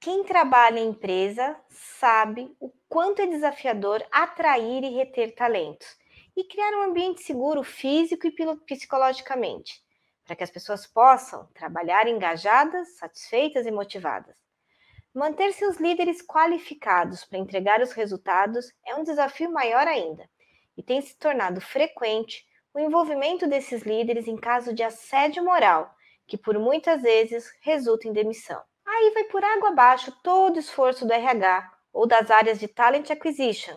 Quem trabalha em empresa sabe o quanto é desafiador atrair e reter talentos e criar um ambiente seguro físico e psicologicamente, para que as pessoas possam trabalhar engajadas, satisfeitas e motivadas. Manter seus líderes qualificados para entregar os resultados é um desafio maior ainda, e tem se tornado frequente o envolvimento desses líderes em caso de assédio moral, que por muitas vezes resulta em demissão. Aí vai por água abaixo todo o esforço do RH ou das áreas de talent acquisition,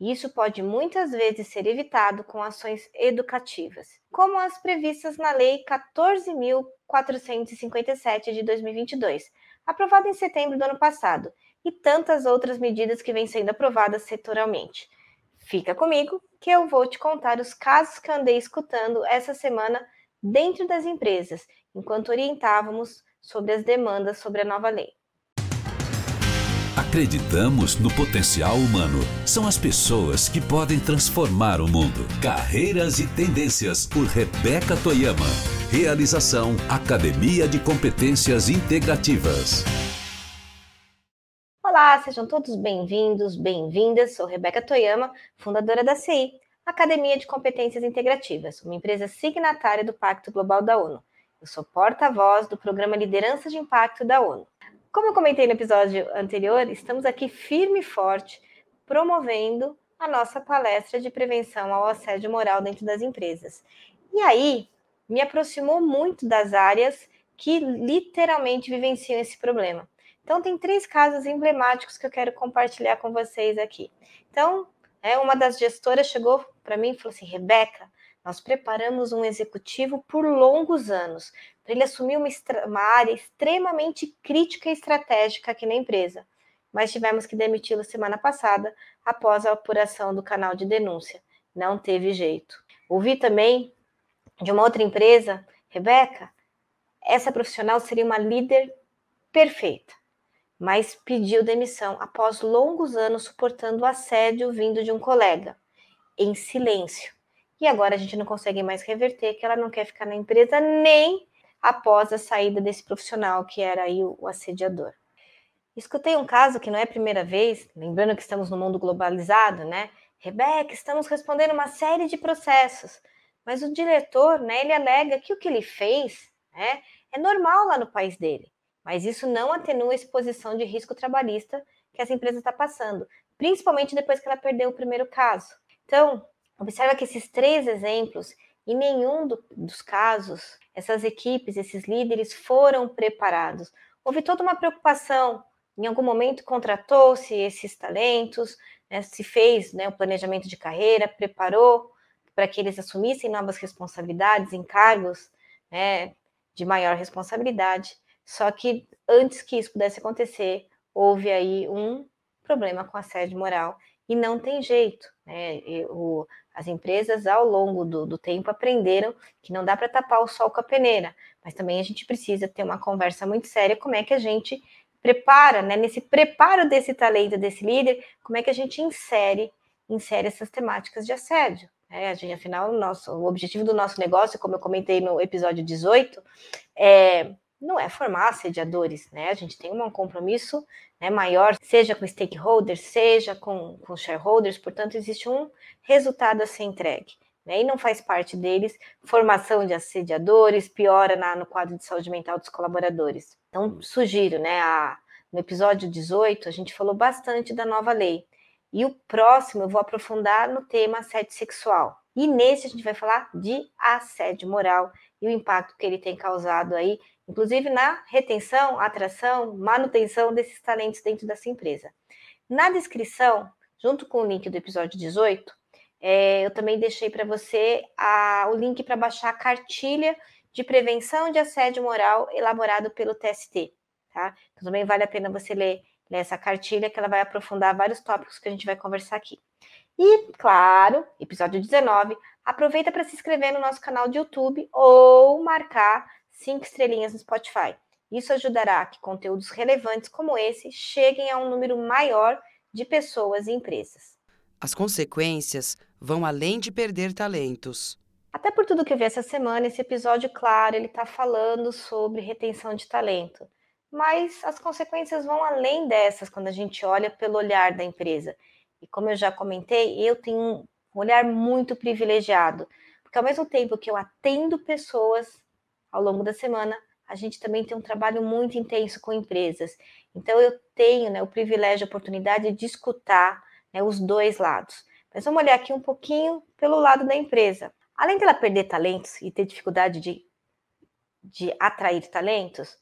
e isso pode muitas vezes ser evitado com ações educativas, como as previstas na Lei 14.457 de 2022, aprovada em setembro do ano passado, e tantas outras medidas que vêm sendo aprovadas setorialmente. Fica comigo que eu vou te contar os casos que andei escutando essa semana dentro das empresas, enquanto orientávamos sobre as demandas sobre a nova lei. Acreditamos no potencial humano. São as pessoas que podem transformar o mundo. Carreiras e Tendências por Rebeca Toyama. Realização Academia de Competências Integrativas. Olá, sejam todos bem-vindos, bem-vindas. Sou Rebeca Toyama, fundadora da CI, Academia de Competências Integrativas, uma empresa signatária do Pacto Global da ONU. Eu sou porta-voz do programa Liderança de Impacto da ONU. Como eu comentei no episódio anterior, estamos aqui firme e forte promovendo a nossa palestra de prevenção ao assédio moral dentro das empresas. E aí, me aproximou muito das áreas que literalmente vivenciam esse problema. Então, tem três casos emblemáticos que eu quero compartilhar com vocês aqui. Então, é, uma das gestoras chegou para mim e falou assim: Rebeca, nós preparamos um executivo por longos anos para ele assumir uma, uma área extremamente crítica e estratégica aqui na empresa, mas tivemos que demiti-lo semana passada após a apuração do canal de denúncia. Não teve jeito. Ouvi também de uma outra empresa, Rebeca, essa profissional seria uma líder perfeita, mas pediu demissão após longos anos suportando o assédio vindo de um colega, em silêncio e agora a gente não consegue mais reverter, que ela não quer ficar na empresa nem após a saída desse profissional que era aí o, assediador. Escutei um caso que não é a primeira vez, lembrando que estamos no mundo globalizado, né? Rebeca, estamos respondendo uma série de processos, mas o diretor, né, ele alega que o que ele fez né, é normal lá no país dele, mas isso não atenua a exposição de risco trabalhista que essa empresa está passando, principalmente depois que ela perdeu o primeiro caso. Então, Observa que esses três exemplos, em nenhum do, dos casos, essas equipes, esses líderes foram preparados. Houve toda uma preocupação. Em algum momento contratou-se esses talentos, né, se fez né, o planejamento de carreira, preparou para que eles assumissem novas responsabilidades, encargos né, de maior responsabilidade. Só que antes que isso pudesse acontecer, houve aí um problema com a sede moral e não tem jeito. Né? O, as empresas, ao longo do, do tempo, aprenderam que não dá para tapar o sol com a peneira, mas também a gente precisa ter uma conversa muito séria como é que a gente prepara, né, nesse preparo desse talento, desse líder, como é que a gente insere, insere essas temáticas de assédio. Né? A gente, afinal, o, nosso, o objetivo do nosso negócio, como eu comentei no episódio 18, é não é formar assediadores, né? A gente tem um compromisso né, maior, seja com stakeholders, seja com, com shareholders, portanto, existe um resultado a ser entregue. Né, e não faz parte deles formação de assediadores, piora na, no quadro de saúde mental dos colaboradores. Então, sugiro, né, a, no episódio 18, a gente falou bastante da nova lei. E o próximo eu vou aprofundar no tema assédio sexual. E nesse a gente vai falar de assédio moral e o impacto que ele tem causado aí inclusive na retenção, atração, manutenção desses talentos dentro dessa empresa. Na descrição, junto com o link do episódio 18, é, eu também deixei para você a, o link para baixar a cartilha de prevenção de assédio moral elaborado pelo TST. Tá? Então, também vale a pena você ler, ler essa cartilha, que ela vai aprofundar vários tópicos que a gente vai conversar aqui. E, claro, episódio 19, aproveita para se inscrever no nosso canal de YouTube ou marcar cinco estrelinhas no Spotify. Isso ajudará a que conteúdos relevantes como esse cheguem a um número maior de pessoas e empresas. As consequências vão além de perder talentos. Até por tudo que eu vi essa semana, esse episódio, claro, ele está falando sobre retenção de talento. mas as consequências vão além dessas quando a gente olha pelo olhar da empresa. E como eu já comentei, eu tenho um olhar muito privilegiado, porque ao mesmo tempo que eu atendo pessoas ao longo da semana, a gente também tem um trabalho muito intenso com empresas. Então eu tenho né, o privilégio, a oportunidade de escutar né, os dois lados. Mas vamos olhar aqui um pouquinho pelo lado da empresa. Além dela perder talentos e ter dificuldade de, de atrair talentos,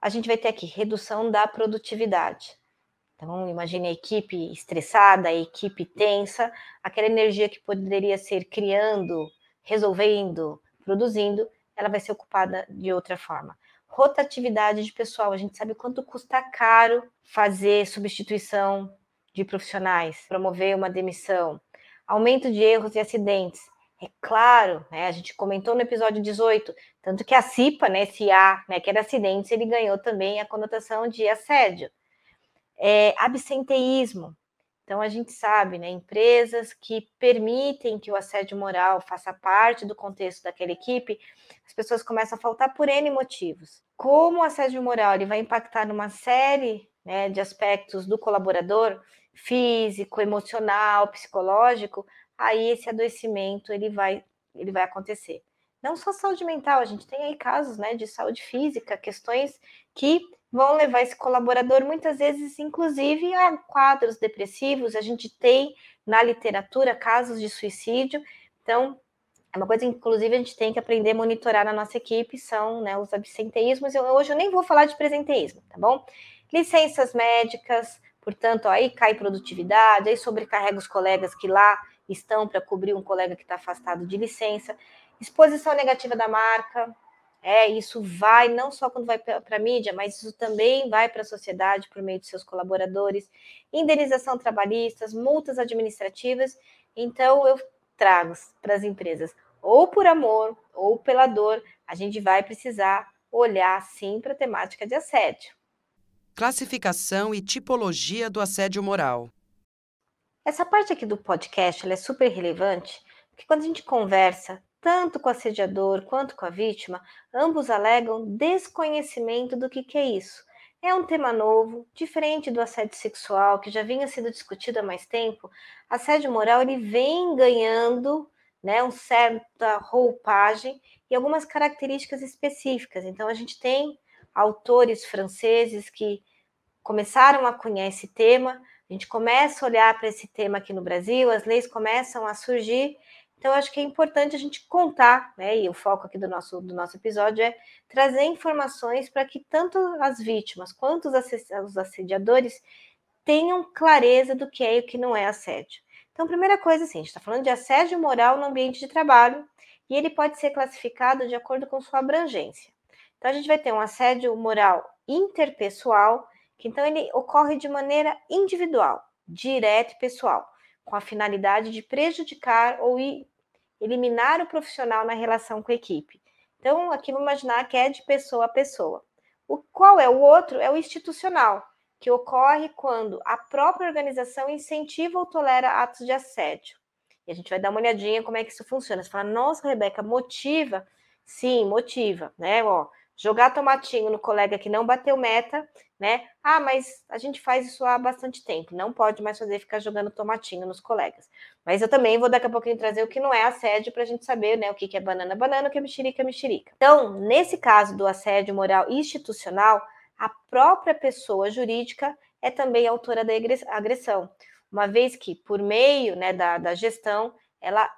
a gente vai ter aqui redução da produtividade. Então, imagine a equipe estressada, a equipe tensa, aquela energia que poderia ser criando, resolvendo, produzindo, ela vai ser ocupada de outra forma. Rotatividade de pessoal, a gente sabe quanto custa caro fazer substituição de profissionais, promover uma demissão, aumento de erros e acidentes. É claro, né, a gente comentou no episódio 18, tanto que a CIPA, né, esse A, né, que era acidentes, ele ganhou também a conotação de assédio. É, absenteísmo. Então, a gente sabe, né, empresas que permitem que o assédio moral faça parte do contexto daquela equipe, as pessoas começam a faltar por N motivos. Como o assédio moral ele vai impactar numa série né, de aspectos do colaborador, físico, emocional, psicológico, aí esse adoecimento ele vai, ele vai acontecer. Não só saúde mental, a gente tem aí casos né, de saúde física, questões que vão levar esse colaborador, muitas vezes, inclusive, a quadros depressivos. A gente tem na literatura casos de suicídio. Então, é uma coisa, inclusive, a gente tem que aprender a monitorar na nossa equipe, são né, os absenteísmos. Eu, hoje eu nem vou falar de presenteísmo, tá bom? Licenças médicas, portanto, aí cai produtividade, aí sobrecarrega os colegas que lá estão para cobrir um colega que está afastado de licença. Exposição negativa da marca, é, isso vai não só quando vai para a mídia, mas isso também vai para a sociedade por meio de seus colaboradores, indenização trabalhistas, multas administrativas. Então, eu trago para as empresas, ou por amor, ou pela dor, a gente vai precisar olhar sim para a temática de assédio. Classificação e tipologia do assédio moral. Essa parte aqui do podcast é super relevante, porque quando a gente conversa tanto com o assediador quanto com a vítima, ambos alegam desconhecimento do que, que é isso. É um tema novo, diferente do assédio sexual, que já vinha sendo discutido há mais tempo. Assédio moral ele vem ganhando né, uma certa roupagem e algumas características específicas. Então, a gente tem autores franceses que começaram a cunhar esse tema, a gente começa a olhar para esse tema aqui no Brasil, as leis começam a surgir então, acho que é importante a gente contar, né? E o foco aqui do nosso, do nosso episódio é trazer informações para que tanto as vítimas quanto os assediadores tenham clareza do que é e o que não é assédio. Então, primeira coisa, assim, a gente está falando de assédio moral no ambiente de trabalho e ele pode ser classificado de acordo com sua abrangência. Então, a gente vai ter um assédio moral interpessoal, que então ele ocorre de maneira individual, direta e pessoal, com a finalidade de prejudicar ou eliminar o profissional na relação com a equipe. Então, aqui vamos imaginar que é de pessoa a pessoa. O qual é o outro? É o institucional, que ocorre quando a própria organização incentiva ou tolera atos de assédio. E a gente vai dar uma olhadinha como é que isso funciona. Você fala, nossa, Rebeca, motiva? Sim, motiva, né? Ó, jogar tomatinho no colega que não bateu meta, né? Ah, mas a gente faz isso há bastante tempo, não pode mais fazer ficar jogando tomatinho nos colegas. Mas eu também vou daqui a pouquinho trazer o que não é assédio para a gente saber, né? O que é banana, banana, o que é mexerica, mexerica. Então, nesse caso do assédio moral institucional, a própria pessoa jurídica é também autora da agressão, uma vez que, por meio né, da, da gestão, ela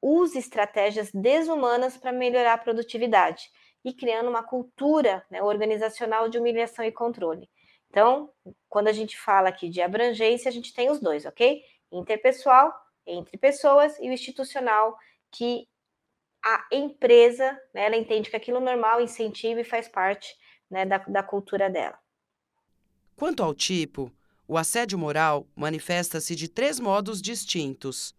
usa estratégias desumanas para melhorar a produtividade e criando uma cultura né, organizacional de humilhação e controle. Então, quando a gente fala aqui de abrangência, a gente tem os dois, ok? Interpessoal, entre pessoas, e o institucional, que a empresa, né, ela entende que aquilo normal incentiva e faz parte né, da, da cultura dela. Quanto ao tipo, o assédio moral manifesta-se de três modos distintos.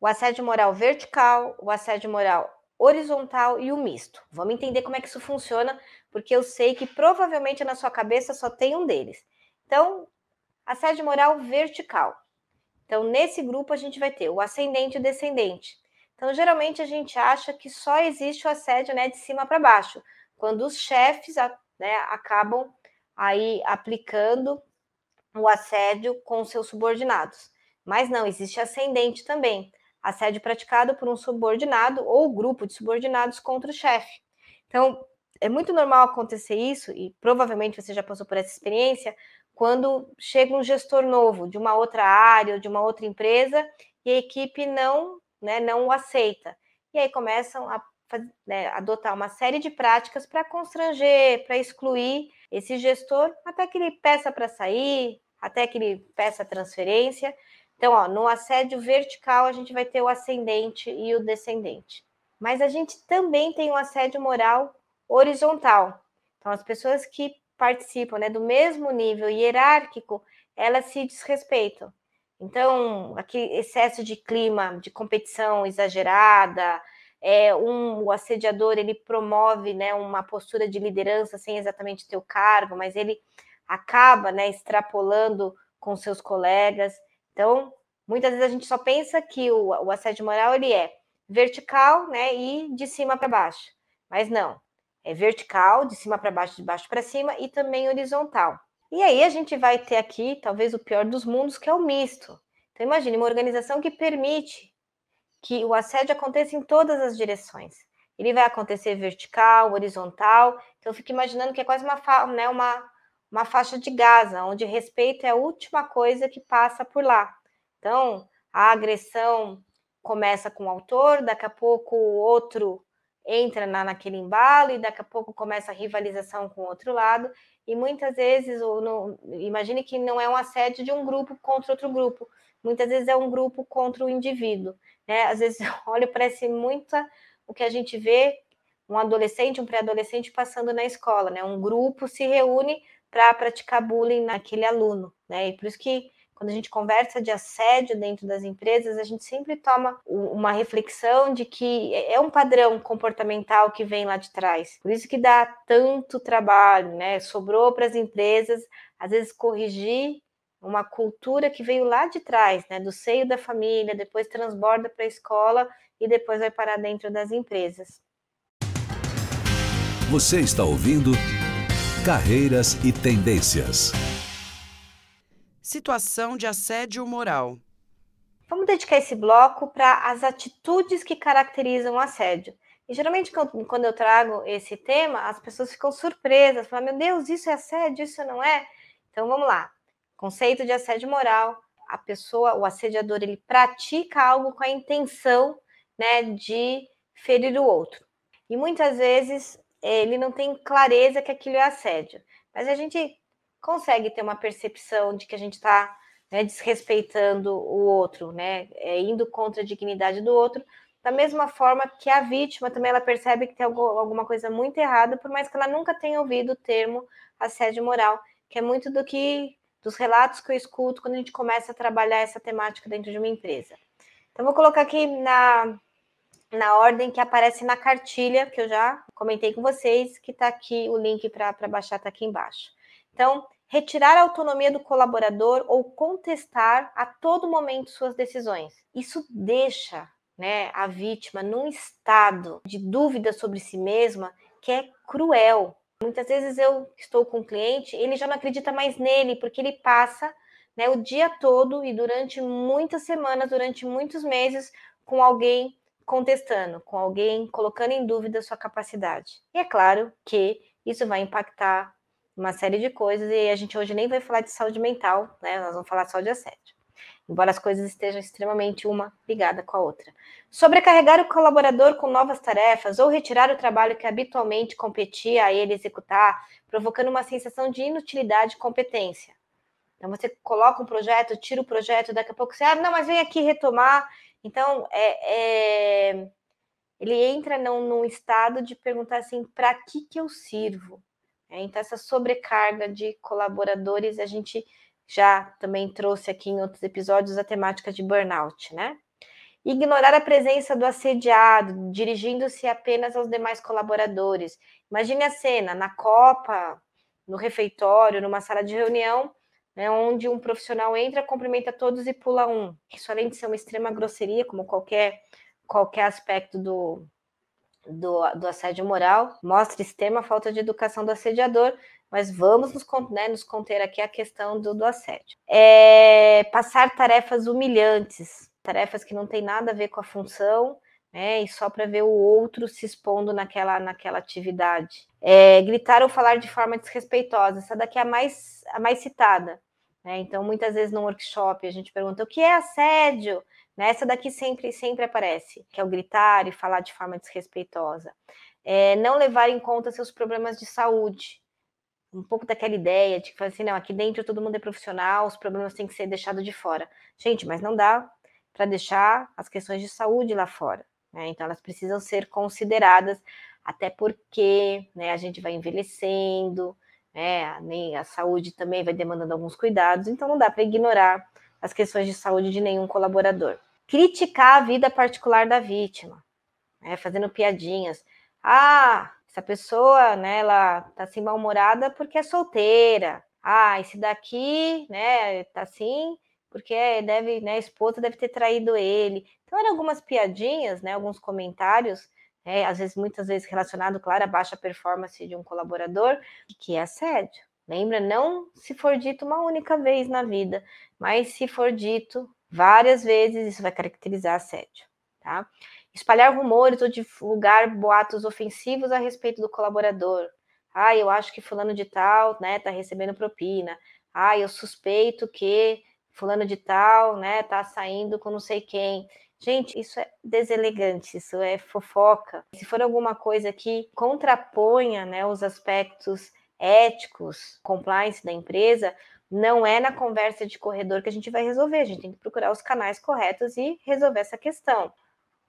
O assédio moral vertical, o assédio moral horizontal e o misto. Vamos entender como é que isso funciona, porque eu sei que provavelmente na sua cabeça só tem um deles. Então, assédio moral vertical. Então, nesse grupo a gente vai ter o ascendente e o descendente. Então, geralmente a gente acha que só existe o assédio né, de cima para baixo, quando os chefes né, acabam aí aplicando o assédio com seus subordinados. Mas não, existe ascendente também. Assédio praticado por um subordinado ou grupo de subordinados contra o chefe. Então, é muito normal acontecer isso, e provavelmente você já passou por essa experiência, quando chega um gestor novo de uma outra área ou de uma outra empresa e a equipe não, né, não o aceita. E aí começam a né, adotar uma série de práticas para constranger, para excluir esse gestor, até que ele peça para sair, até que ele peça transferência. Então, ó, no assédio vertical, a gente vai ter o ascendente e o descendente. Mas a gente também tem o assédio moral horizontal. Então, as pessoas que participam né, do mesmo nível hierárquico, elas se desrespeitam. Então, aquele excesso de clima, de competição exagerada, é, um, o assediador ele promove né, uma postura de liderança sem exatamente ter o cargo, mas ele acaba né, extrapolando com seus colegas. Então, muitas vezes a gente só pensa que o, o assédio moral ele é vertical né, e de cima para baixo, mas não. É vertical, de cima para baixo, de baixo para cima e também horizontal. E aí a gente vai ter aqui, talvez, o pior dos mundos, que é o misto. Então, imagine uma organização que permite que o assédio aconteça em todas as direções. Ele vai acontecer vertical, horizontal. Então, eu fico imaginando que é quase uma, né, uma, uma faixa de Gaza, onde respeito é a última coisa que passa por lá. Então, a agressão começa com o autor, daqui a pouco o outro entra na, naquele embalo e daqui a pouco começa a rivalização com o outro lado. E muitas vezes, ou não, imagine que não é um assédio de um grupo contra outro grupo, muitas vezes é um grupo contra o indivíduo. Né? Às vezes eu olho, parece muito o que a gente vê um adolescente, um pré-adolescente passando na escola, né? Um grupo se reúne para praticar bullying naquele aluno, né? E por isso que quando a gente conversa de assédio dentro das empresas, a gente sempre toma uma reflexão de que é, é um padrão comportamental que vem lá de trás. Por isso que dá tanto trabalho, né? Sobrou para as empresas, às vezes, corrigir uma cultura que veio lá de trás, né, do seio da família, depois transborda para a escola e depois vai parar dentro das empresas. Você está ouvindo Carreiras e Tendências. Situação de assédio moral. Vamos dedicar esse bloco para as atitudes que caracterizam o assédio. E geralmente, quando eu trago esse tema, as pessoas ficam surpresas, falam: Meu Deus, isso é assédio, isso não é? Então vamos lá. Conceito de assédio moral, a pessoa, o assediador, ele pratica algo com a intenção, né, de ferir o outro. E muitas vezes ele não tem clareza que aquilo é assédio, mas a gente consegue ter uma percepção de que a gente está né, desrespeitando o outro, né, é, indo contra a dignidade do outro, da mesma forma que a vítima também ela percebe que tem alguma coisa muito errada, por mais que ela nunca tenha ouvido o termo assédio moral, que é muito do que dos relatos que eu escuto quando a gente começa a trabalhar essa temática dentro de uma empresa. Então, vou colocar aqui na, na ordem que aparece na cartilha, que eu já comentei com vocês, que está aqui, o link para baixar está aqui embaixo. Então, retirar a autonomia do colaborador ou contestar a todo momento suas decisões. Isso deixa né, a vítima num estado de dúvida sobre si mesma que é cruel, Muitas vezes eu estou com o cliente, ele já não acredita mais nele, porque ele passa né, o dia todo e durante muitas semanas, durante muitos meses, com alguém contestando, com alguém colocando em dúvida sua capacidade. E é claro que isso vai impactar uma série de coisas, e a gente hoje nem vai falar de saúde mental, né? Nós vamos falar só de assédio embora as coisas estejam extremamente uma ligada com a outra. Sobrecarregar o colaborador com novas tarefas ou retirar o trabalho que habitualmente competia a ele executar, provocando uma sensação de inutilidade e competência. Então você coloca um projeto, tira o projeto, daqui a pouco você, ah, não, mas vem aqui retomar. Então é, é... ele entra num, num, estado de perguntar assim, para que que eu sirvo? É, então essa sobrecarga de colaboradores a gente já também trouxe aqui em outros episódios a temática de burnout, né? Ignorar a presença do assediado, dirigindo-se apenas aos demais colaboradores. Imagine a cena na Copa, no refeitório, numa sala de reunião, né, onde um profissional entra, cumprimenta todos e pula um. Isso, além de ser uma extrema grosseria, como qualquer, qualquer aspecto do, do, do assédio moral, mostra extrema falta de educação do assediador, mas vamos nos, né, nos conter aqui a questão do, do assédio. É, passar tarefas humilhantes, tarefas que não tem nada a ver com a função, né, e só para ver o outro se expondo naquela, naquela atividade. É, gritar ou falar de forma desrespeitosa, essa daqui é a mais, a mais citada. Né? Então, muitas vezes no workshop a gente pergunta o que é assédio? Né? Essa daqui sempre, sempre aparece, que é o gritar e falar de forma desrespeitosa. É, não levar em conta seus problemas de saúde. Um pouco daquela ideia de que assim, não, aqui dentro todo mundo é profissional, os problemas têm que ser deixados de fora. Gente, mas não dá para deixar as questões de saúde lá fora. Né? Então, elas precisam ser consideradas, até porque né, a gente vai envelhecendo, né, nem a saúde também vai demandando alguns cuidados, então não dá para ignorar as questões de saúde de nenhum colaborador. Criticar a vida particular da vítima, né, fazendo piadinhas. Ah, essa pessoa, né, ela tá assim mal-humorada porque é solteira. Ah, esse daqui, né, tá assim porque deve, né, a esposa deve ter traído ele. Então, eram algumas piadinhas, né, alguns comentários, né, às vezes, muitas vezes relacionado, claro, à baixa performance de um colaborador, que é assédio. Lembra? Não se for dito uma única vez na vida, mas se for dito várias vezes, isso vai caracterizar assédio, tá? Espalhar rumores ou divulgar boatos ofensivos a respeito do colaborador. Ah, eu acho que fulano de tal, né, tá recebendo propina. Ah, eu suspeito que fulano de tal, né, tá saindo com não sei quem. Gente, isso é deselegante, isso é fofoca. Se for alguma coisa que contraponha, né, os aspectos éticos, compliance da empresa, não é na conversa de corredor que a gente vai resolver. A gente tem que procurar os canais corretos e resolver essa questão.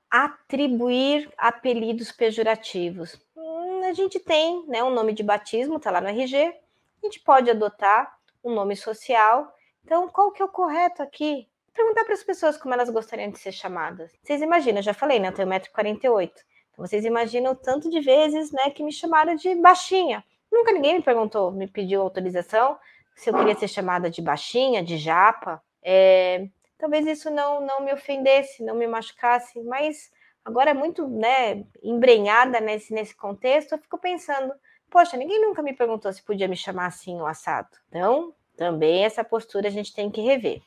Atribuir apelidos pejorativos. Hum, a gente tem né, um nome de batismo, tá lá no RG. A gente pode adotar um nome social então, qual que é o correto aqui? Perguntar para as pessoas como elas gostariam de ser chamadas. Vocês imaginam, eu já falei, né? Eu tenho 1,48m. Então, vocês imaginam o tanto de vezes né, que me chamaram de baixinha. Nunca ninguém me perguntou, me pediu autorização se eu queria ser chamada de baixinha, de japa. É, talvez isso não, não me ofendesse, não me machucasse, mas agora é muito né, embrenhada nesse, nesse contexto, eu fico pensando, poxa, ninguém nunca me perguntou se podia me chamar assim o assado. Então, também essa postura a gente tem que rever.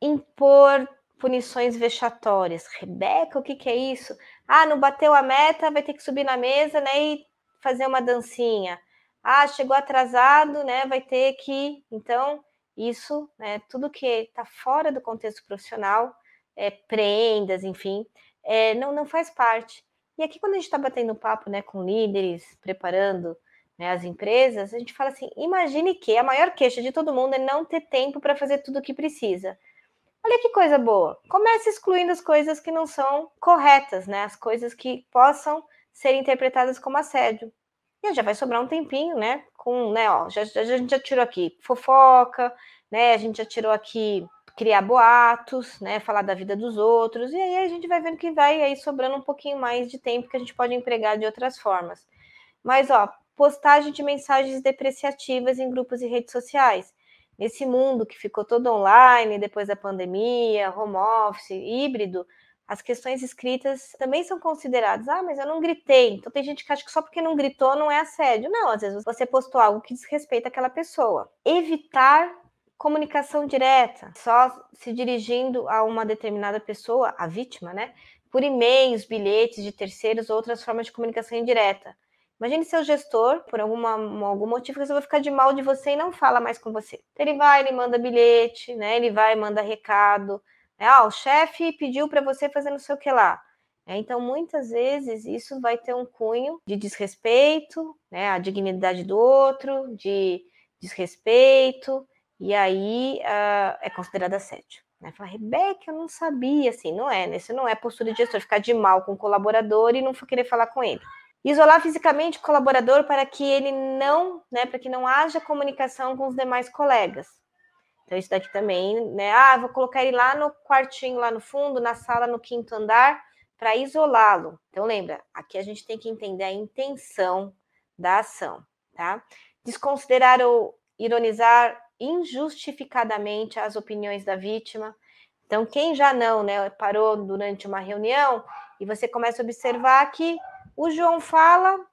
Impor punições vexatórias. Rebeca, o que, que é isso? Ah, não bateu a meta, vai ter que subir na mesa né, e fazer uma dancinha. Ah, chegou atrasado, né? Vai ter que. Então, isso, né, tudo que está fora do contexto profissional, é, prendas, enfim, é, não, não faz parte. E aqui, quando a gente está batendo papo né, com líderes, preparando né, as empresas, a gente fala assim: imagine que a maior queixa de todo mundo é não ter tempo para fazer tudo o que precisa. Olha que coisa boa. Comece excluindo as coisas que não são corretas, né? As coisas que possam ser interpretadas como assédio. E já vai sobrar um tempinho, né? Com, né, ó, já, já, a gente já tirou aqui fofoca, né? A gente já tirou aqui criar boatos, né? Falar da vida dos outros. E aí a gente vai vendo que vai aí sobrando um pouquinho mais de tempo que a gente pode empregar de outras formas. Mas, ó, postagem de mensagens depreciativas em grupos e redes sociais. Nesse mundo que ficou todo online depois da pandemia, home office, híbrido, as questões escritas também são consideradas. Ah, mas eu não gritei. Então tem gente que acha que só porque não gritou não é assédio. Não, às vezes você postou algo que desrespeita aquela pessoa. Evitar comunicação direta, só se dirigindo a uma determinada pessoa, a vítima, né? Por e-mails, bilhetes de terceiros ou outras formas de comunicação indireta. Imagine seu gestor, por alguma, algum motivo, resolveu ficar de mal de você e não fala mais com você. Então, ele vai, ele manda bilhete, né? Ele vai, manda recado. Né? Ah, o chefe pediu para você fazer não sei o que lá. É, então, muitas vezes, isso vai ter um cunho de desrespeito, né? A dignidade do outro, de desrespeito, e aí uh, é considerado assédio. Né? Fala, Rebeca, eu não sabia, assim, não é, né? Isso não é postura de gestor, ficar de mal com o colaborador e não querer falar com ele. Isolar fisicamente o colaborador para que ele não, né, para que não haja comunicação com os demais colegas. Então, isso daqui também, né? Ah, vou colocar ele lá no quartinho, lá no fundo, na sala, no quinto andar, para isolá-lo. Então, lembra, aqui a gente tem que entender a intenção da ação, tá? Desconsiderar ou ironizar injustificadamente as opiniões da vítima. Então, quem já não, né, parou durante uma reunião e você começa a observar que o João fala,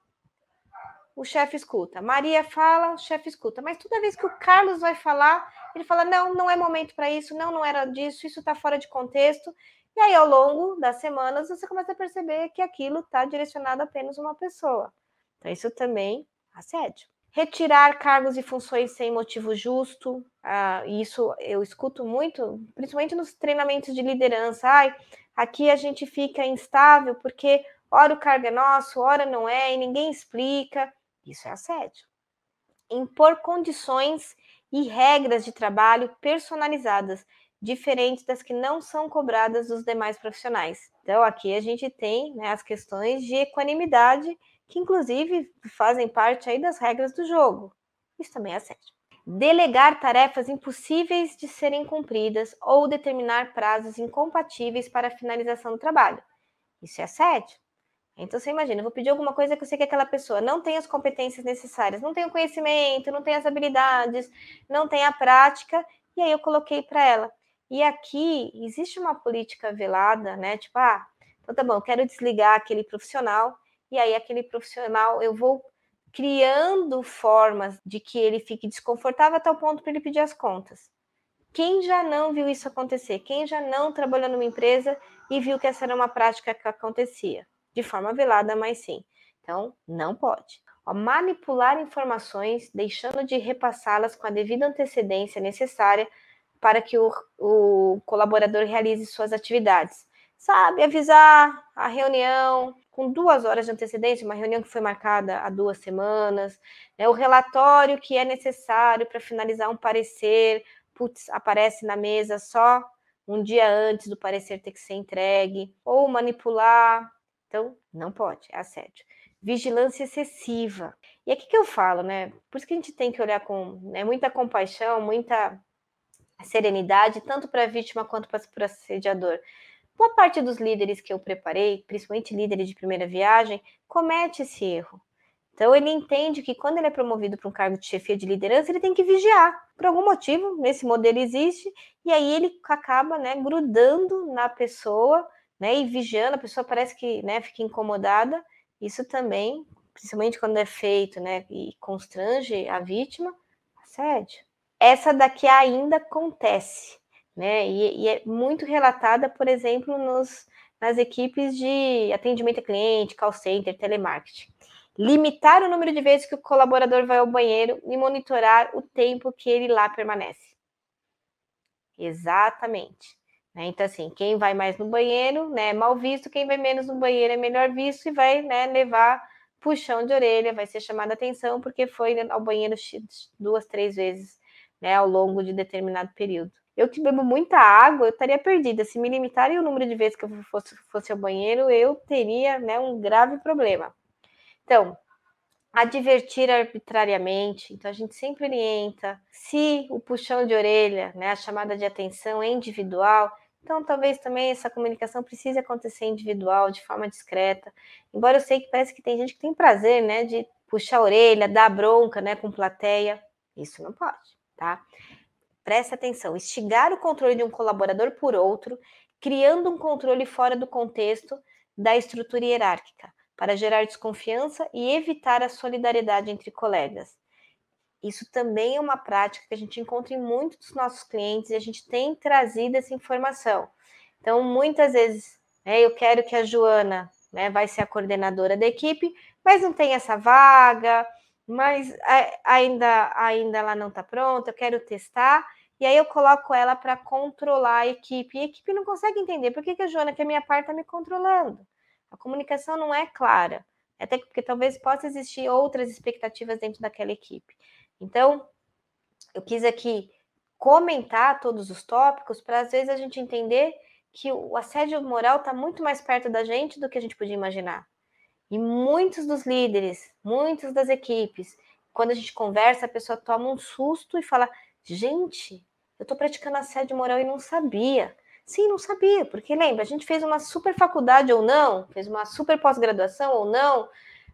o chefe escuta. Maria fala, o chefe escuta. Mas toda vez que o Carlos vai falar, ele fala: não, não é momento para isso, não, não era disso, isso está fora de contexto. E aí, ao longo das semanas, você começa a perceber que aquilo está direcionado a apenas uma pessoa. Então, isso também assédio. Retirar cargos e funções sem motivo justo, ah, isso eu escuto muito, principalmente nos treinamentos de liderança. Ai, aqui a gente fica instável porque ora o cargo é nosso, ora não é, e ninguém explica. Isso é assédio. Impor condições e regras de trabalho personalizadas, diferentes das que não são cobradas dos demais profissionais. Então, aqui a gente tem né, as questões de equanimidade, que inclusive fazem parte aí das regras do jogo. Isso também é assédio. Delegar tarefas impossíveis de serem cumpridas ou determinar prazos incompatíveis para a finalização do trabalho. Isso é assédio. Então você imagina, eu vou pedir alguma coisa que eu sei que aquela pessoa não tem as competências necessárias, não tem o conhecimento, não tem as habilidades, não tem a prática, e aí eu coloquei para ela. E aqui existe uma política velada, né? Tipo, ah, então tá bom, eu quero desligar aquele profissional, e aí aquele profissional eu vou criando formas de que ele fique desconfortável até o ponto para ele pedir as contas. Quem já não viu isso acontecer? Quem já não trabalhou numa empresa e viu que essa era uma prática que acontecia? De forma velada, mas sim. Então, não pode. Manipular informações, deixando de repassá-las com a devida antecedência necessária para que o, o colaborador realize suas atividades. Sabe, avisar a reunião com duas horas de antecedência, uma reunião que foi marcada há duas semanas, né, o relatório que é necessário para finalizar um parecer, putz, aparece na mesa só um dia antes do parecer ter que ser entregue, ou manipular então, não pode, é assédio. Vigilância excessiva. E aqui que eu falo, né? Por isso que a gente tem que olhar com né, muita compaixão, muita serenidade, tanto para a vítima quanto para o assediador. Boa parte dos líderes que eu preparei, principalmente líderes de primeira viagem, comete esse erro. Então ele entende que quando ele é promovido para um cargo de chefia de liderança, ele tem que vigiar. Por algum motivo, nesse modelo existe, e aí ele acaba né, grudando na pessoa né? E vigiando, a pessoa parece que né, fica incomodada. Isso também, principalmente quando é feito né, e constrange a vítima, assédio. Essa daqui ainda acontece, né? E, e é muito relatada, por exemplo, nos, nas equipes de atendimento a cliente, call center, telemarketing. Limitar o número de vezes que o colaborador vai ao banheiro e monitorar o tempo que ele lá permanece. Exatamente. Né? Então, assim, quem vai mais no banheiro né, é mal visto, quem vai menos no banheiro é melhor visto e vai né, levar puxão de orelha, vai ser chamada atenção porque foi ao banheiro duas, três vezes né, ao longo de determinado período. Eu que bebo muita água, eu estaria perdida. Se me limitarem o número de vezes que eu fosse, fosse ao banheiro, eu teria né, um grave problema. Então, advertir arbitrariamente. Então, a gente sempre orienta. Se o puxão de orelha, né, a chamada de atenção é individual, então, talvez também essa comunicação precise acontecer individual, de forma discreta. Embora eu sei que parece que tem gente que tem prazer, né, de puxar a orelha, dar bronca, né, com plateia. Isso não pode, tá? Preste atenção. Instigar o controle de um colaborador por outro, criando um controle fora do contexto da estrutura hierárquica, para gerar desconfiança e evitar a solidariedade entre colegas. Isso também é uma prática que a gente encontra em muitos dos nossos clientes e a gente tem trazido essa informação. Então, muitas vezes, né, eu quero que a Joana né, vai ser a coordenadora da equipe, mas não tem essa vaga, mas ainda, ainda ela não está pronta, eu quero testar, e aí eu coloco ela para controlar a equipe, e a equipe não consegue entender por que, que a Joana, que é minha parte, está me controlando. A comunicação não é clara, até porque talvez possa existir outras expectativas dentro daquela equipe. Então, eu quis aqui comentar todos os tópicos para às vezes a gente entender que o assédio moral está muito mais perto da gente do que a gente podia imaginar. E muitos dos líderes, muitas das equipes, quando a gente conversa, a pessoa toma um susto e fala: gente, eu estou praticando assédio moral e não sabia. Sim, não sabia, porque lembra, a gente fez uma super faculdade ou não, fez uma super pós-graduação ou não,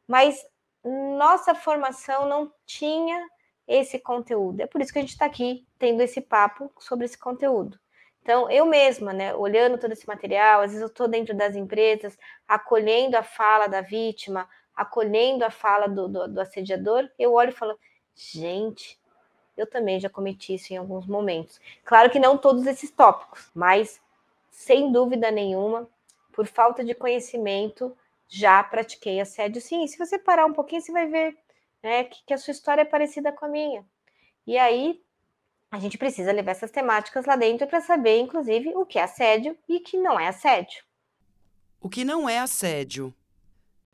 mas nossa formação não tinha esse conteúdo. É por isso que a gente está aqui tendo esse papo sobre esse conteúdo. Então, eu mesma, né, olhando todo esse material, às vezes eu estou dentro das empresas, acolhendo a fala da vítima, acolhendo a fala do, do, do assediador, eu olho e falo, gente, eu também já cometi isso em alguns momentos. Claro que não todos esses tópicos, mas sem dúvida nenhuma, por falta de conhecimento, já pratiquei assédio sim. Se você parar um pouquinho, você vai ver né, que, que a sua história é parecida com a minha. E aí a gente precisa levar essas temáticas lá dentro para saber, inclusive, o que é assédio e o que não é assédio. O que não é assédio?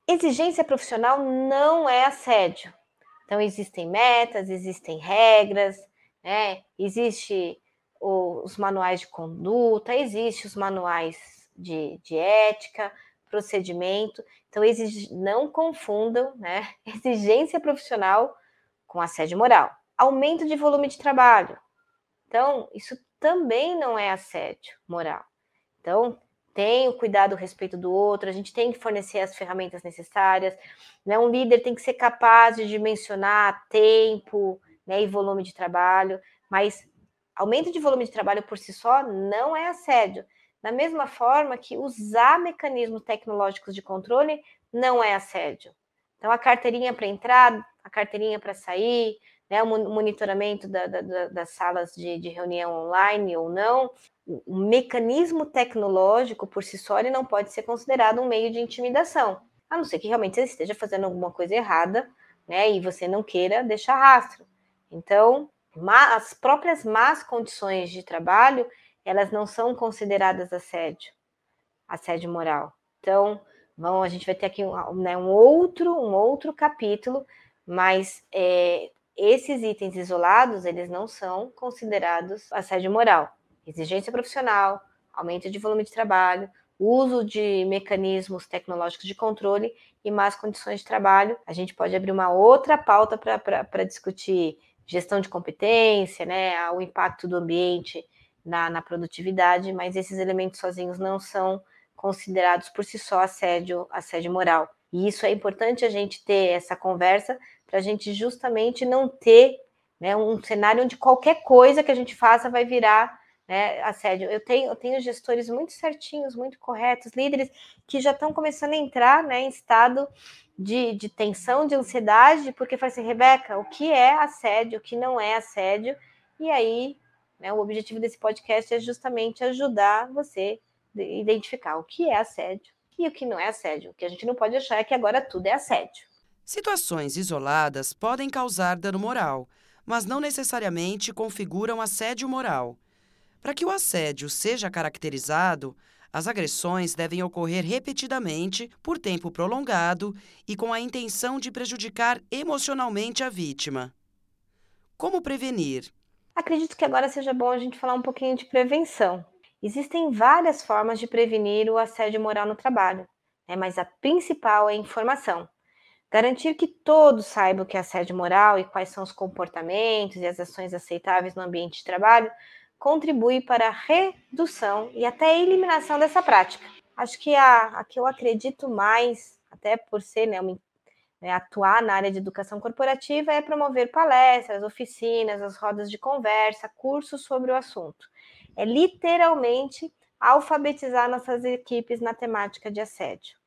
Exigência profissional não é assédio. Então, existem metas, existem regras, né? existe os manuais de conduta, existem os manuais de, de ética, procedimento. Então, exige, não confundam né? exigência profissional com assédio moral. Aumento de volume de trabalho. Então, isso também não é assédio moral. Então, tem o cuidado, o respeito do outro, a gente tem que fornecer as ferramentas necessárias, né? Um líder tem que ser capaz de dimensionar tempo, né, e volume de trabalho, mas aumento de volume de trabalho por si só não é assédio. Da mesma forma que usar mecanismos tecnológicos de controle não é assédio. Então, a carteirinha para entrar, a carteirinha para sair, né, o monitoramento da, da, das salas de, de, reunião online ou não, o mecanismo tecnológico por si só ele não pode ser considerado um meio de intimidação, a não ser que realmente você esteja fazendo alguma coisa errada, né, e você não queira deixar rastro. Então, as próprias más condições de trabalho, elas não são consideradas assédio, assédio moral. Então, vamos, a gente vai ter aqui um, né, um outro, um outro capítulo, mas é, esses itens isolados, eles não são considerados assédio moral. Exigência profissional, aumento de volume de trabalho, uso de mecanismos tecnológicos de controle e más condições de trabalho. A gente pode abrir uma outra pauta para discutir gestão de competência, né, o impacto do ambiente na, na, produtividade, mas esses elementos sozinhos não são considerados por si só assédio, assédio moral. E isso é importante a gente ter essa conversa para a gente justamente não ter né, um cenário onde qualquer coisa que a gente faça vai virar né, assédio. Eu tenho, eu tenho gestores muito certinhos, muito corretos, líderes que já estão começando a entrar né, em estado de, de tensão, de ansiedade, porque fala assim, Rebeca, o que é assédio, o que não é assédio? E aí, né, o objetivo desse podcast é justamente ajudar você a identificar o que é assédio e o que não é assédio. O que a gente não pode achar é que agora tudo é assédio. Situações isoladas podem causar dano moral, mas não necessariamente configuram assédio moral. Para que o assédio seja caracterizado, as agressões devem ocorrer repetidamente, por tempo prolongado e com a intenção de prejudicar emocionalmente a vítima. Como prevenir? Acredito que agora seja bom a gente falar um pouquinho de prevenção. Existem várias formas de prevenir o assédio moral no trabalho, né? mas a principal é a informação. Garantir que todos saibam o que é assédio moral e quais são os comportamentos e as ações aceitáveis no ambiente de trabalho contribui para a redução e até a eliminação dessa prática. Acho que a, a que eu acredito mais, até por ser né, uma, né, atuar na área de educação corporativa, é promover palestras, oficinas, as rodas de conversa, cursos sobre o assunto. É literalmente alfabetizar nossas equipes na temática de assédio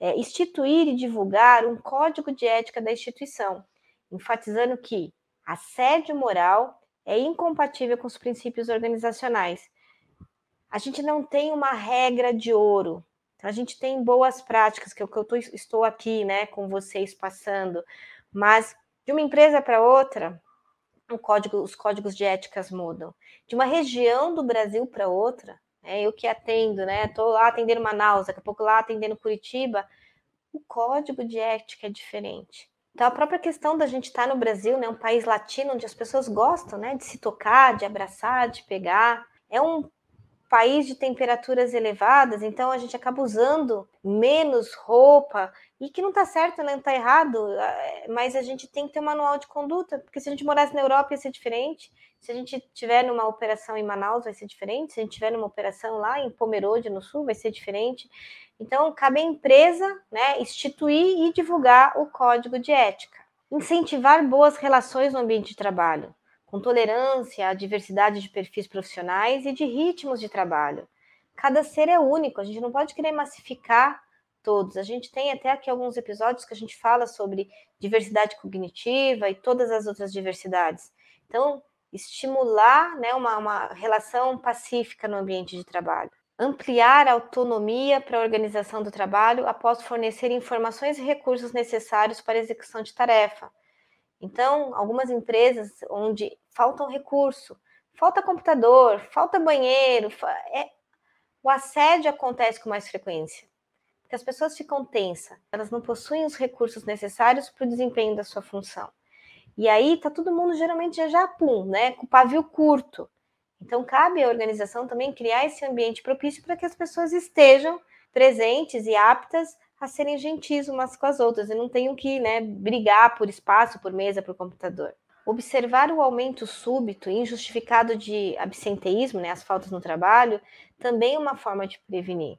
é, instituir e divulgar um código de ética da instituição, enfatizando que assédio moral é incompatível com os princípios organizacionais. A gente não tem uma regra de ouro. A gente tem boas práticas, que é o que eu tô, estou aqui né, com vocês passando, mas de uma empresa para outra, código, os códigos de éticas mudam. De uma região do Brasil para outra, é, eu que atendo, né? Estou lá atendendo Manaus, daqui a pouco lá atendendo Curitiba, o código de ética é diferente. Então, a própria questão da gente estar tá no Brasil, né, um país latino onde as pessoas gostam né, de se tocar, de abraçar, de pegar, é um país de temperaturas elevadas, então a gente acaba usando menos roupa, e que não está certo, né, não está errado, mas a gente tem que ter um manual de conduta, porque se a gente morasse na Europa ia ser diferente, se a gente tiver numa operação em Manaus vai ser diferente, se a gente tiver numa operação lá em Pomerode, no Sul, vai ser diferente. Então, cabe à empresa né, instituir e divulgar o código de ética. Incentivar boas relações no ambiente de trabalho com tolerância à diversidade de perfis profissionais e de ritmos de trabalho. Cada ser é único, a gente não pode querer massificar todos. A gente tem até aqui alguns episódios que a gente fala sobre diversidade cognitiva e todas as outras diversidades. Então, estimular né, uma, uma relação pacífica no ambiente de trabalho. Ampliar a autonomia para a organização do trabalho após fornecer informações e recursos necessários para a execução de tarefa. Então, algumas empresas onde faltam recurso, falta computador, falta banheiro, é, o assédio acontece com mais frequência que as pessoas ficam tensas, elas não possuem os recursos necessários para o desempenho da sua função. E aí tá todo mundo geralmente já já pum, né, com pavio curto. Então cabe à organização também criar esse ambiente propício para que as pessoas estejam presentes e aptas a serem gentis umas com as outras e não tenham que, né, brigar por espaço, por mesa, por computador. Observar o aumento súbito e injustificado de absenteísmo, né, as faltas no trabalho, também é uma forma de prevenir.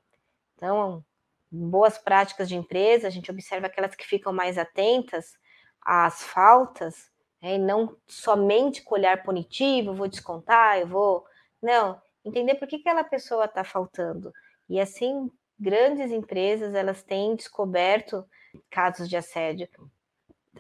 Então, boas práticas de empresa, a gente observa aquelas que ficam mais atentas às faltas, né, e não somente com olhar punitivo, vou descontar, eu vou. Não, entender por que aquela pessoa está faltando. E assim, grandes empresas elas têm descoberto casos de assédio.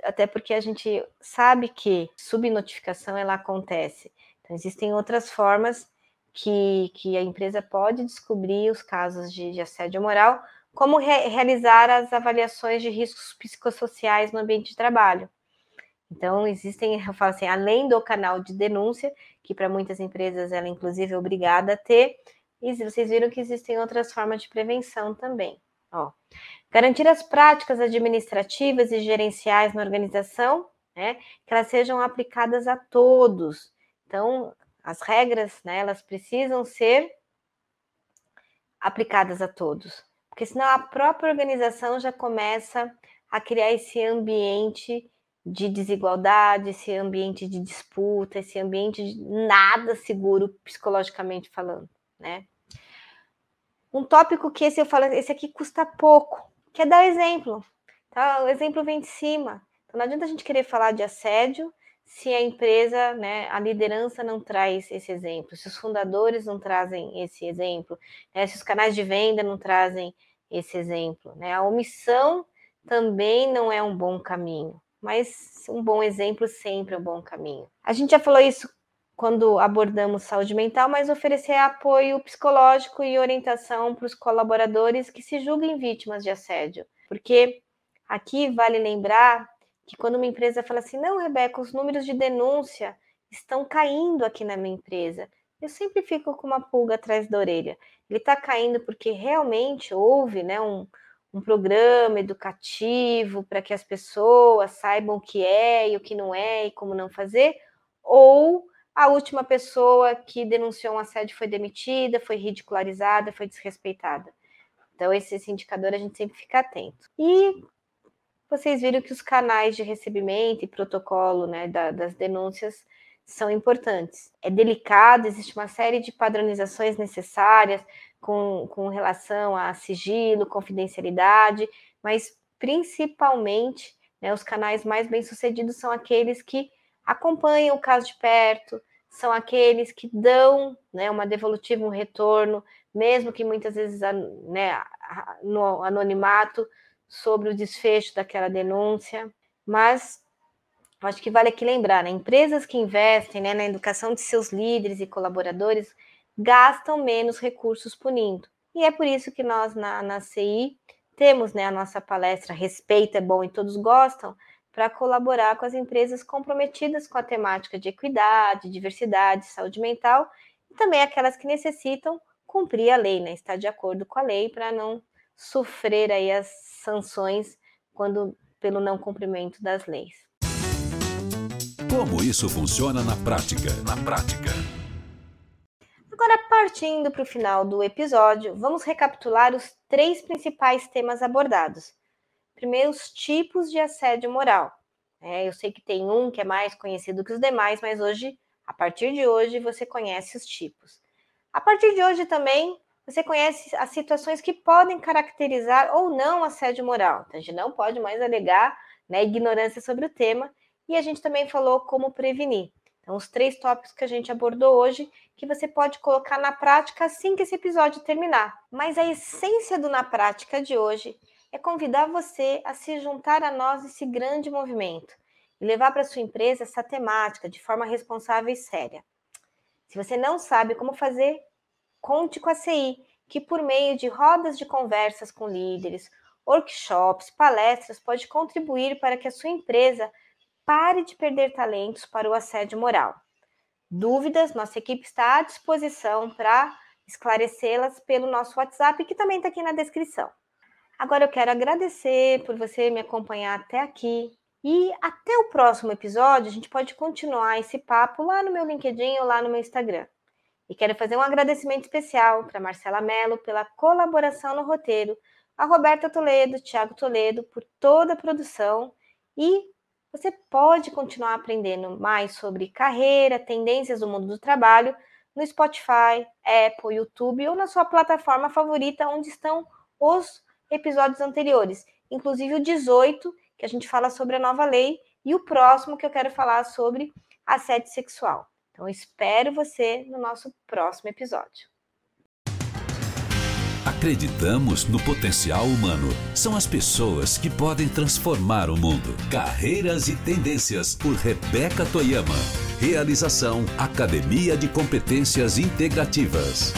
Até porque a gente sabe que subnotificação ela acontece. Então, existem outras formas que, que a empresa pode descobrir os casos de, de assédio moral, como re realizar as avaliações de riscos psicossociais no ambiente de trabalho. Então, existem, eu falo assim, além do canal de denúncia, que para muitas empresas ela, inclusive, é obrigada a ter, e vocês viram que existem outras formas de prevenção também. Ó, garantir as práticas administrativas e gerenciais na organização, né, que elas sejam aplicadas a todos. Então, as regras, né, elas precisam ser aplicadas a todos porque senão a própria organização já começa a criar esse ambiente de desigualdade, esse ambiente de disputa, esse ambiente de nada seguro psicologicamente falando, né? Um tópico que esse eu falo, esse aqui custa pouco, que é dar exemplo. Tá? O exemplo vem de cima. Então não adianta a gente querer falar de assédio se a empresa, né, a liderança não traz esse exemplo, se os fundadores não trazem esse exemplo, né, se os canais de venda não trazem esse exemplo, né? A omissão também não é um bom caminho, mas um bom exemplo sempre é um bom caminho. A gente já falou isso quando abordamos saúde mental, mas oferecer apoio psicológico e orientação para os colaboradores que se julguem vítimas de assédio, porque aqui vale lembrar que quando uma empresa fala assim, não, Rebeca, os números de denúncia estão caindo aqui na minha empresa, eu sempre fico com uma pulga atrás da orelha. Ele está caindo porque realmente houve né, um, um programa educativo para que as pessoas saibam o que é e o que não é e como não fazer, ou a última pessoa que denunciou um assédio foi demitida, foi ridicularizada, foi desrespeitada. Então, esse, esse indicador a gente sempre fica atento. E vocês viram que os canais de recebimento e protocolo né, da, das denúncias são importantes. É delicado, existe uma série de padronizações necessárias com, com relação a sigilo, confidencialidade, mas principalmente né, os canais mais bem-sucedidos são aqueles que acompanham o caso de perto, são aqueles que dão né, uma devolutiva, um retorno, mesmo que muitas vezes né, no anonimato sobre o desfecho daquela denúncia, mas acho que vale aqui lembrar, né, empresas que investem né, na educação de seus líderes e colaboradores gastam menos recursos punindo. E é por isso que nós na, na CI temos né, a nossa palestra Respeito é Bom e Todos Gostam, para colaborar com as empresas comprometidas com a temática de equidade, diversidade, saúde mental e também aquelas que necessitam cumprir a lei, né? estar de acordo com a lei para não sofrer aí as sanções quando pelo não cumprimento das leis. Como isso funciona na prática? Na prática. Agora, partindo para o final do episódio, vamos recapitular os três principais temas abordados. Primeiro, os tipos de assédio moral. É, eu sei que tem um que é mais conhecido que os demais, mas hoje, a partir de hoje, você conhece os tipos. A partir de hoje também, você conhece as situações que podem caracterizar ou não assédio moral. Então, a gente não pode mais alegar né, ignorância sobre o tema. E a gente também falou como prevenir. Então, os três tópicos que a gente abordou hoje, que você pode colocar na prática assim que esse episódio terminar. Mas a essência do Na Prática de hoje é convidar você a se juntar a nós nesse grande movimento e levar para sua empresa essa temática de forma responsável e séria. Se você não sabe como fazer, conte com a CI, que por meio de rodas de conversas com líderes, workshops, palestras, pode contribuir para que a sua empresa pare de perder talentos para o assédio moral. Dúvidas, nossa equipe está à disposição para esclarecê-las pelo nosso WhatsApp, que também está aqui na descrição. Agora eu quero agradecer por você me acompanhar até aqui. E até o próximo episódio, a gente pode continuar esse papo lá no meu LinkedIn ou lá no meu Instagram. E quero fazer um agradecimento especial para Marcela Mello pela colaboração no roteiro, a Roberta Toledo, Tiago Toledo por toda a produção e você pode continuar aprendendo mais sobre carreira, tendências do mundo do trabalho no Spotify, Apple, YouTube ou na sua plataforma favorita onde estão os episódios anteriores, inclusive o 18, que a gente fala sobre a nova lei, e o próximo que eu quero falar sobre assédio sexual. Então, espero você no nosso próximo episódio. Acreditamos no potencial humano. São as pessoas que podem transformar o mundo. Carreiras e tendências por Rebeca Toyama. Realização Academia de Competências Integrativas.